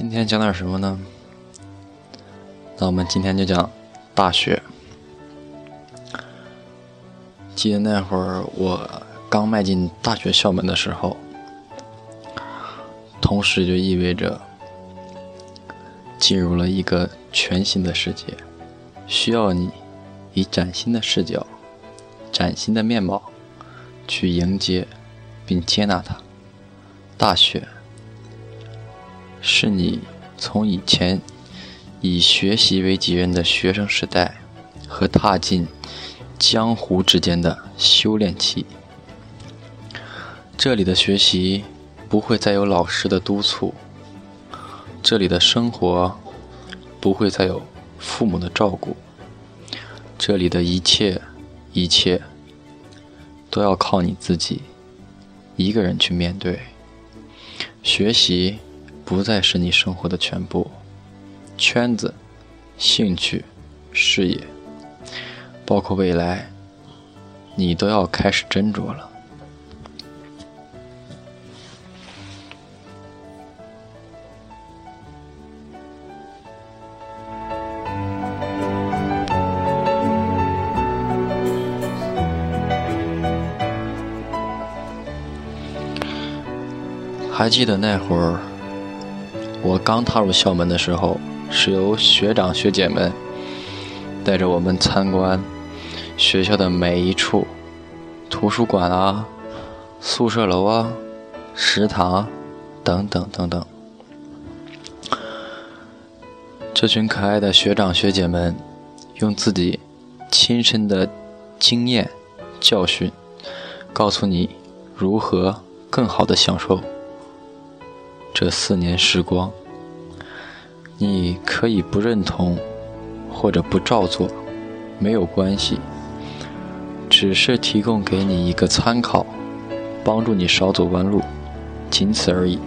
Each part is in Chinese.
今天讲点什么呢？那我们今天就讲大学。记得那会儿我刚迈进大学校门的时候，同时就意味着进入了一个全新的世界，需要你以崭新的视角、崭新的面貌去迎接并接纳它。大学。是你从以前以学习为己任的学生时代，和踏进江湖之间的修炼期。这里的学习不会再有老师的督促，这里的生活不会再有父母的照顾，这里的一切一切都要靠你自己一个人去面对学习。不再是你生活的全部，圈子、兴趣、事业，包括未来，你都要开始斟酌了。还记得那会儿？我刚踏入校门的时候，是由学长学姐们带着我们参观学校的每一处图书馆啊、宿舍楼啊、食堂等等等等。这群可爱的学长学姐们用自己亲身的经验教训，告诉你如何更好的享受。这四年时光，你可以不认同，或者不照做，没有关系，只是提供给你一个参考，帮助你少走弯路，仅此而已。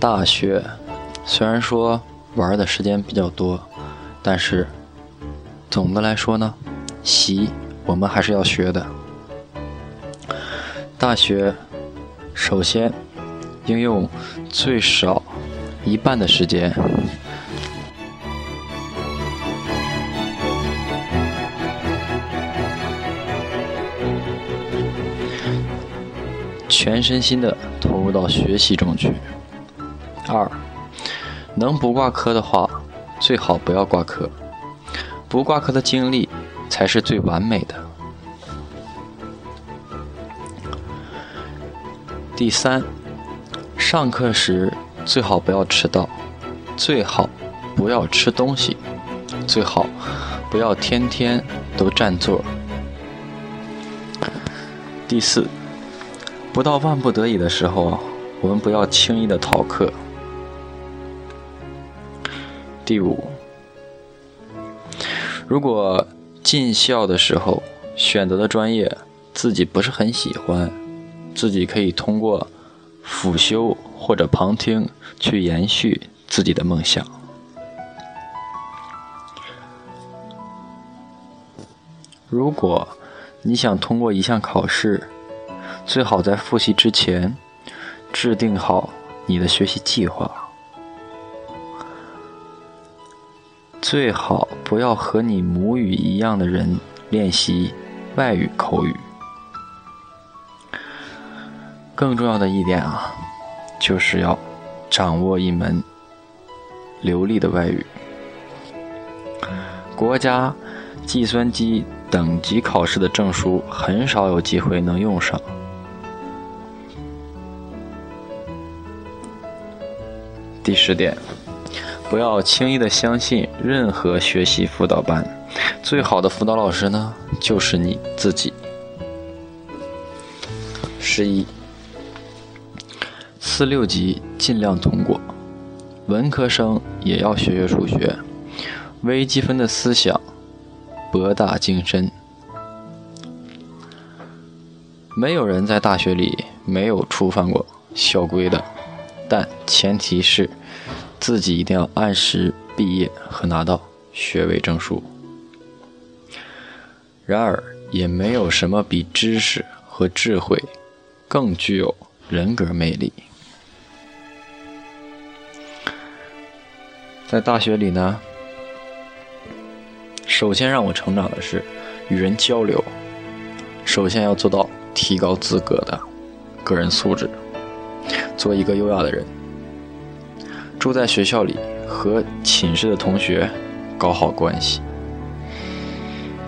大学虽然说玩的时间比较多，但是总的来说呢，习我们还是要学的。大学首先应用最少一半的时间，全身心的投入到学习中去。二，能不挂科的话，最好不要挂科。不挂科的经历才是最完美的。第三，上课时最好不要迟到，最好不要吃东西，最好不要天天都占座。第四，不到万不得已的时候，我们不要轻易的逃课。第五，如果进校的时候选择的专业自己不是很喜欢，自己可以通过辅修或者旁听去延续自己的梦想。如果你想通过一项考试，最好在复习之前制定好你的学习计划。最好不要和你母语一样的人练习外语口语。更重要的一点啊，就是要掌握一门流利的外语。国家计算机等级考试的证书很少有机会能用上。第十点。不要轻易的相信任何学习辅导班，最好的辅导老师呢，就是你自己。十一，四六级尽量通过，文科生也要学学数学，微积分的思想博大精深。没有人在大学里没有触犯过校规的，但前提是自己一定要按时毕业和拿到学位证书。然而，也没有什么比知识和智慧更具有人格魅力。在大学里呢，首先让我成长的是与人交流。首先要做到提高自个的个人素质，做一个优雅的人。住在学校里，和寝室的同学搞好关系。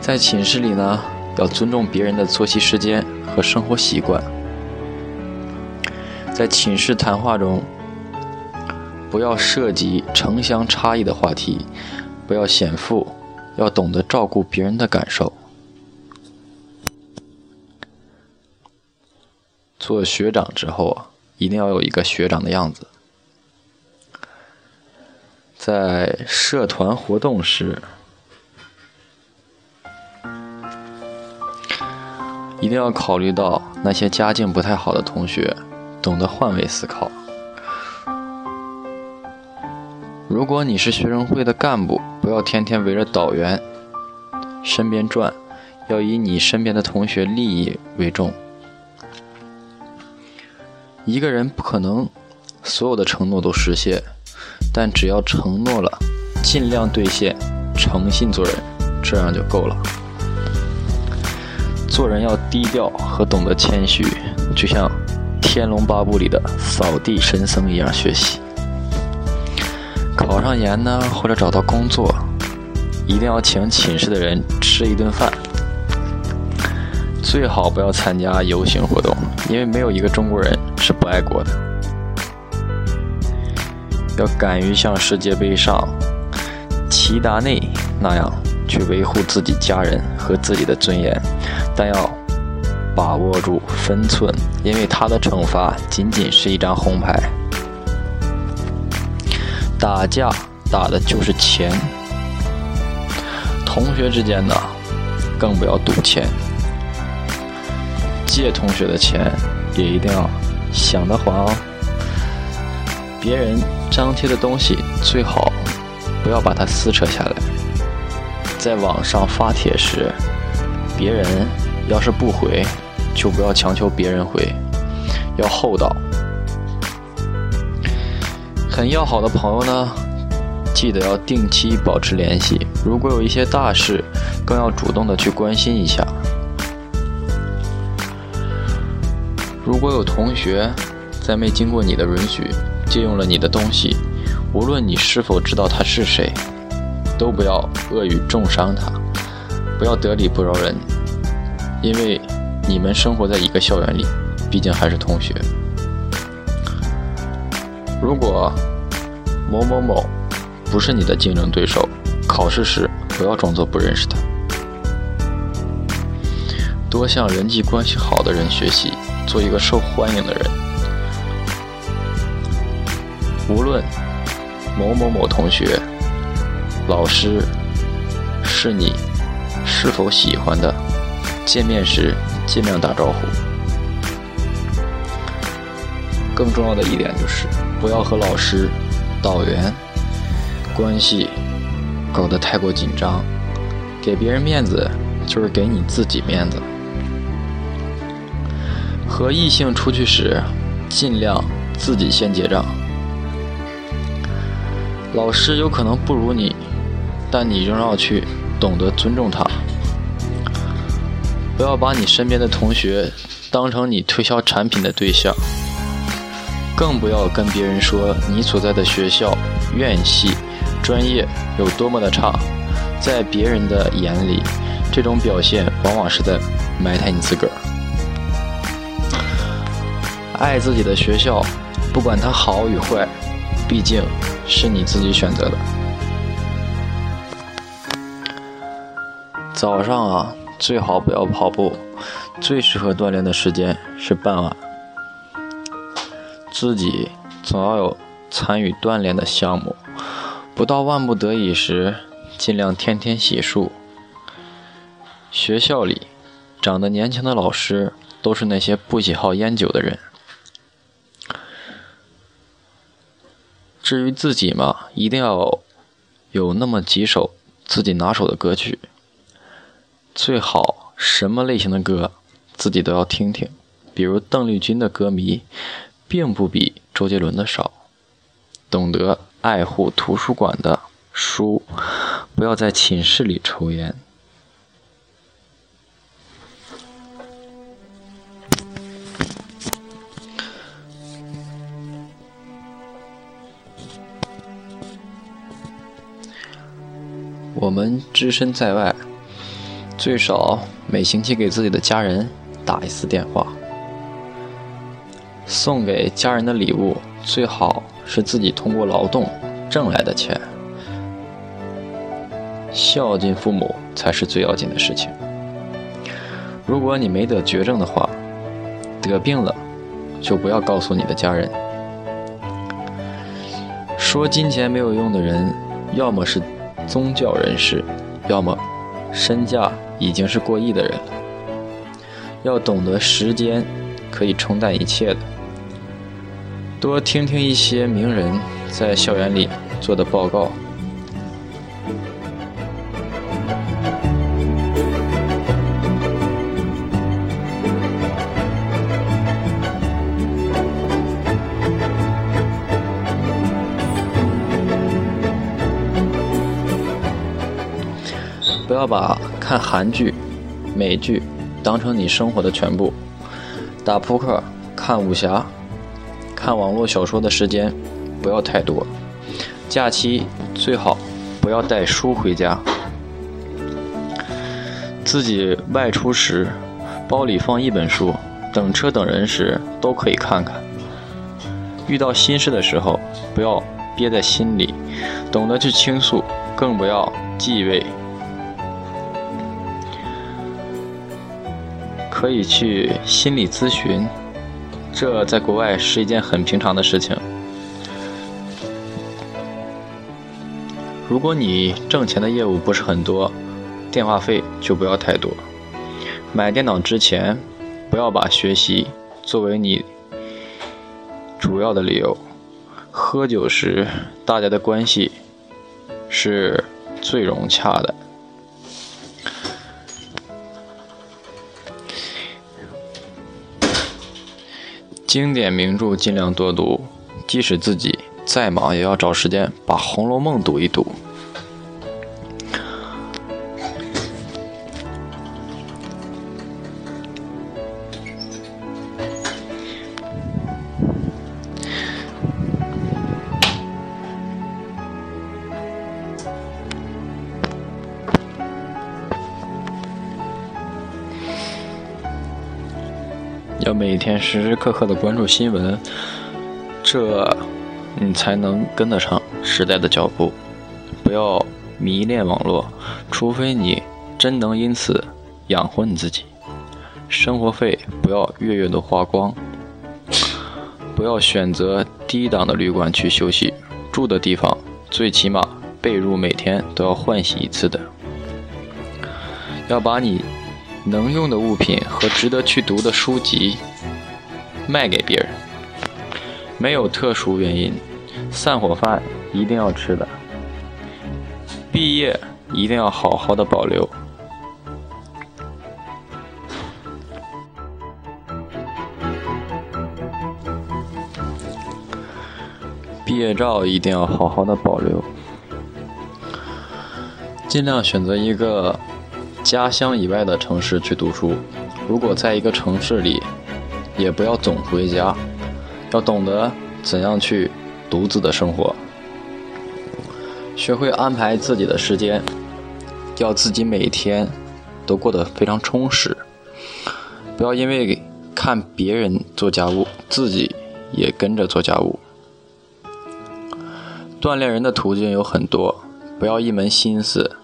在寝室里呢，要尊重别人的作息时间和生活习惯。在寝室谈话中，不要涉及城乡差异的话题，不要显富，要懂得照顾别人的感受。做学长之后啊，一定要有一个学长的样子。在社团活动时。一定要考虑到那些家境不太好的同学，懂得换位思考。如果你是学生会的干部，不要天天围着导员身边转，要以你身边的同学利益为重。一个人不可能所有的承诺都实现，但只要承诺了，尽量兑现，诚信做人，这样就够了。做人要低调和懂得谦虚，就像《天龙八部》里的扫地神僧一样学习。考上研呢，或者找到工作，一定要请寝室的人吃一顿饭。最好不要参加游行活动，因为没有一个中国人是不爱国的。要敢于像世界杯上齐达内那样。去维护自己家人和自己的尊严，但要把握住分寸，因为他的惩罚仅仅是一张红牌。打架打的就是钱，同学之间呢，更不要赌钱。借同学的钱也一定要想得还哦。别人张贴的东西最好不要把它撕扯下来。在网上发帖时，别人要是不回，就不要强求别人回，要厚道。很要好的朋友呢，记得要定期保持联系。如果有一些大事，更要主动的去关心一下。如果有同学在没经过你的允许借用了你的东西，无论你是否知道他是谁。都不要恶语重伤他，不要得理不饶人，因为你们生活在一个校园里，毕竟还是同学。如果某某某不是你的竞争对手，考试时不要装作不认识他，多向人际关系好的人学习，做一个受欢迎的人。无论某某某同学。老师是你是否喜欢的？见面时尽量打招呼。更重要的一点就是，不要和老师、导员关系搞得太过紧张。给别人面子就是给你自己面子。和异性出去时，尽量自己先结账。老师有可能不如你。但你仍要去懂得尊重他，不要把你身边的同学当成你推销产品的对象，更不要跟别人说你所在的学校、院系、专业有多么的差。在别人的眼里，这种表现往往是在埋汰你自个儿。爱自己的学校，不管它好与坏，毕竟是你自己选择的。早上啊，最好不要跑步，最适合锻炼的时间是傍晚。自己总要有参与锻炼的项目，不到万不得已时，尽量天天洗漱。学校里长得年轻的老师都是那些不喜好烟酒的人。至于自己嘛，一定要有那么几首自己拿手的歌曲，最好什么类型的歌自己都要听听。比如邓丽君的歌迷，并不比周杰伦的少。懂得爱护图书馆的书，不要在寝室里抽烟。我们只身在外，最少每星期给自己的家人打一次电话。送给家人的礼物最好是自己通过劳动挣来的钱。孝敬父母才是最要紧的事情。如果你没得绝症的话，得病了就不要告诉你的家人。说金钱没有用的人，要么是宗教人士，要么身价已经是过亿的人了。要懂得时间可以冲淡一切的。多听听一些名人在校园里做的报告，要把看韩剧、美剧当成你生活的全部，打扑克、看武侠。看网络小说的时间不要太多，假期最好不要带书回家。自己外出时，包里放一本书，等车等人时都可以看看。遇到心事的时候，不要憋在心里，懂得去倾诉，更不要忌讳。可以去心理咨询。这在国外是一件很平常的事情。如果你挣钱的业务不是很多，电话费就不要太多。买电脑之前，不要把学习作为你主要的理由。喝酒时，大家的关系是最融洽的。经典名著尽量多读，即使自己再忙，也要找时间把《红楼梦》读一读。时时刻刻的关注新闻，这，你才能跟得上时代的脚步。不要迷恋网络，除非你真能因此养活你自己。生活费不要月月都花光。不要选择低档的旅馆去休息，住的地方最起码被褥每天都要换洗一次的。要把你。能用的物品和值得去读的书籍卖给别人，没有特殊原因，散伙饭一定要吃的，毕业一定要好好的保留，毕业照一定要好好的保留，尽量选择一个。家乡以外的城市去读书，如果在一个城市里，也不要总回家，要懂得怎样去独自的生活，学会安排自己的时间，要自己每天都过得非常充实，不要因为看别人做家务，自己也跟着做家务。锻炼人的途径有很多，不要一门心思。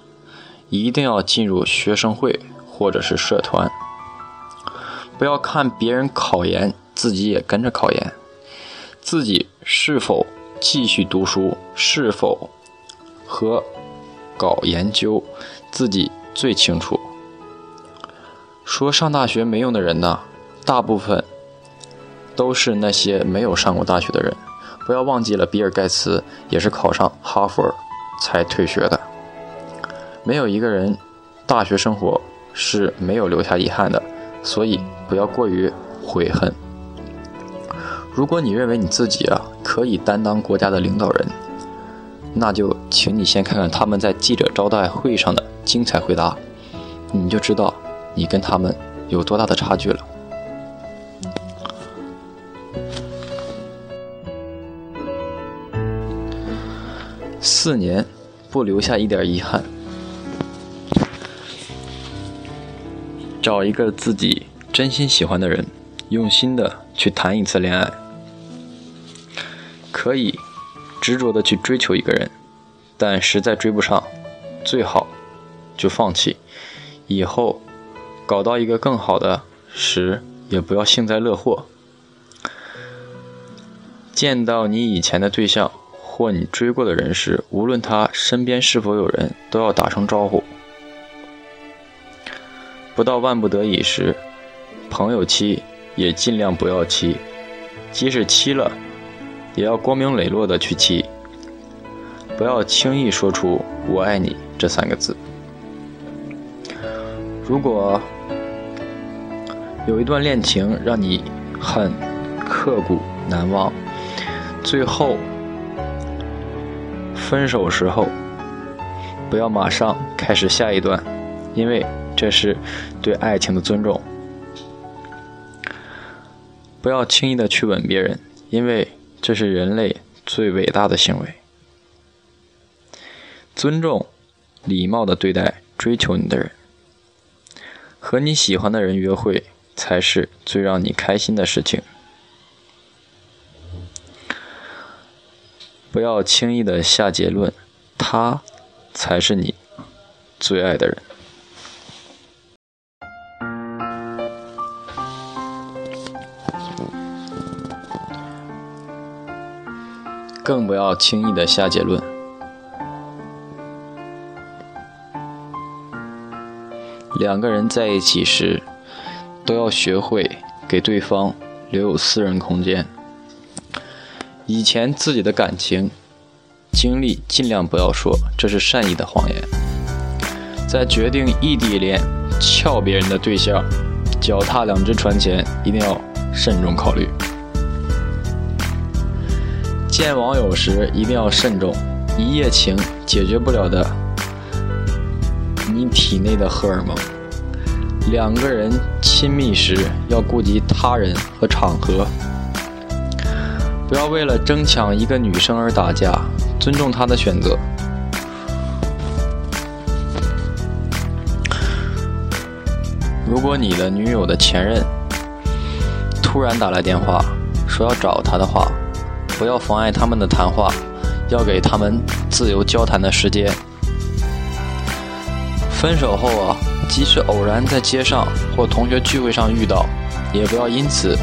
一定要进入学生会或者是社团，不要看别人考研，自己也跟着考研。自己是否继续读书，是否和搞研究，自己最清楚。说上大学没用的人呢，大部分都是那些没有上过大学的人。不要忘记了，比尔盖茨也是考上哈佛才退学的。没有一个人大学生活是没有留下遗憾的，所以不要过于悔恨。如果你认为你自己啊可以担当国家的领导人，那就请你先看看他们在记者招待会上的精彩回答，你就知道你跟他们有多大的差距了。四年不留下一点遗憾，找一个自己真心喜欢的人，用心的去谈一次恋爱。可以执着的去追求一个人，但实在追不上，最好就放弃。以后搞到一个更好的时，也不要幸灾乐祸。见到你以前的对象。或你追过的人时，无论他身边是否有人，都要打声招呼。不到万不得已时，朋友妻也尽量不要妻，即使妻了，也要光明磊落的去妻，不要轻易说出“我爱你”这三个字。如果有一段恋情让你很刻骨难忘，最后。分手时候，不要马上开始下一段，因为这是对爱情的尊重。不要轻易的去吻别人，因为这是人类最伟大的行为。尊重、礼貌的对待追求你的人，和你喜欢的人约会才是最让你开心的事情。不要轻易的下结论，他才是你最爱的人。更不要轻易的下结论。两个人在一起时，都要学会给对方留有私人空间。以前自己的感情经历尽量不要说，这是善意的谎言。在决定异地恋撬别人的对象、脚踏两只船前，一定要慎重考虑。见网友时一定要慎重，一夜情解决不了的你体内的荷尔蒙。两个人亲密时要顾及他人和场合。不要为了争抢一个女生而打架，尊重她的选择。如果你的女友的前任突然打来电话说要找她的话，不要妨碍他们的谈话，要给他们自由交谈的时间。分手后啊，即使偶然在街上或同学聚会上遇到，也不要因此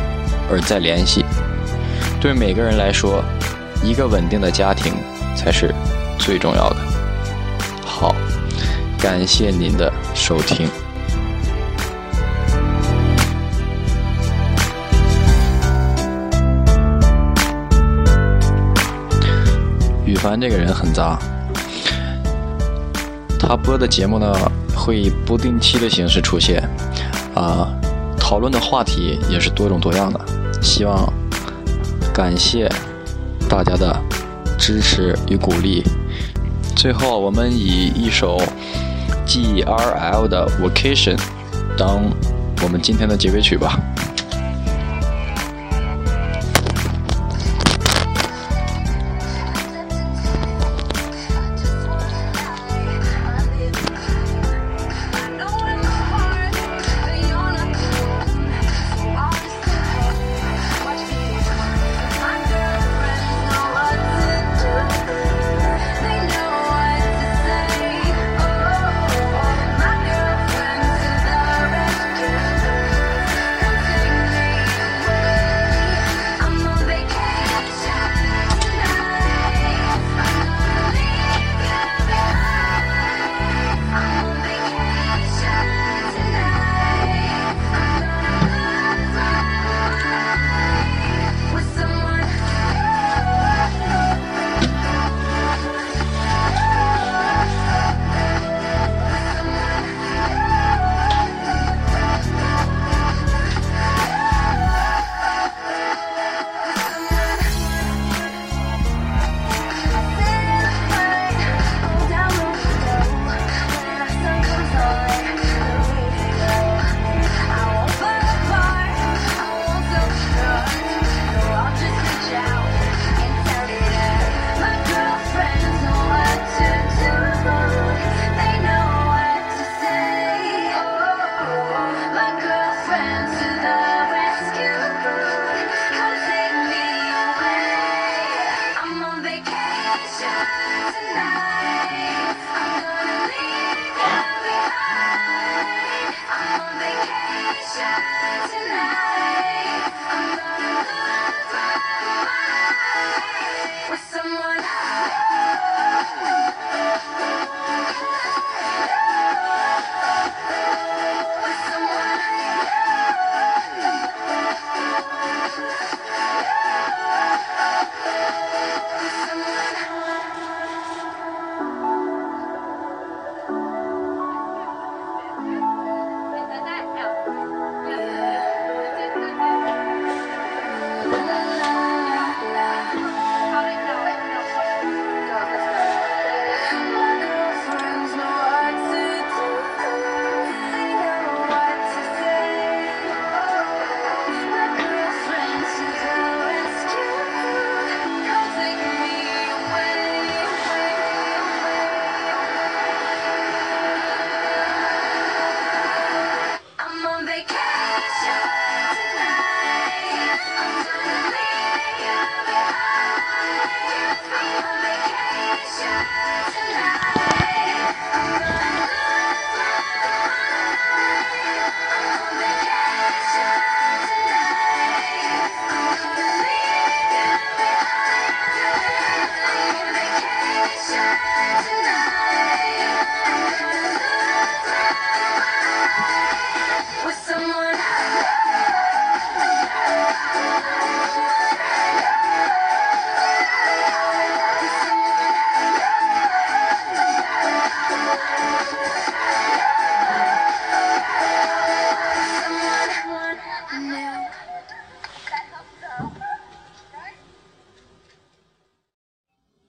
而再联系。对每个人来说，一个稳定的家庭才是最重要的。好，感谢您的收听。凡这个人很杂，他播的节目呢会以不定期的形式出现，啊，讨论的话题也是多种多样的，希望。感谢大家的支持与鼓励。最后，我们以一首 G R L 的《Vacation》当我们今天的结尾曲吧。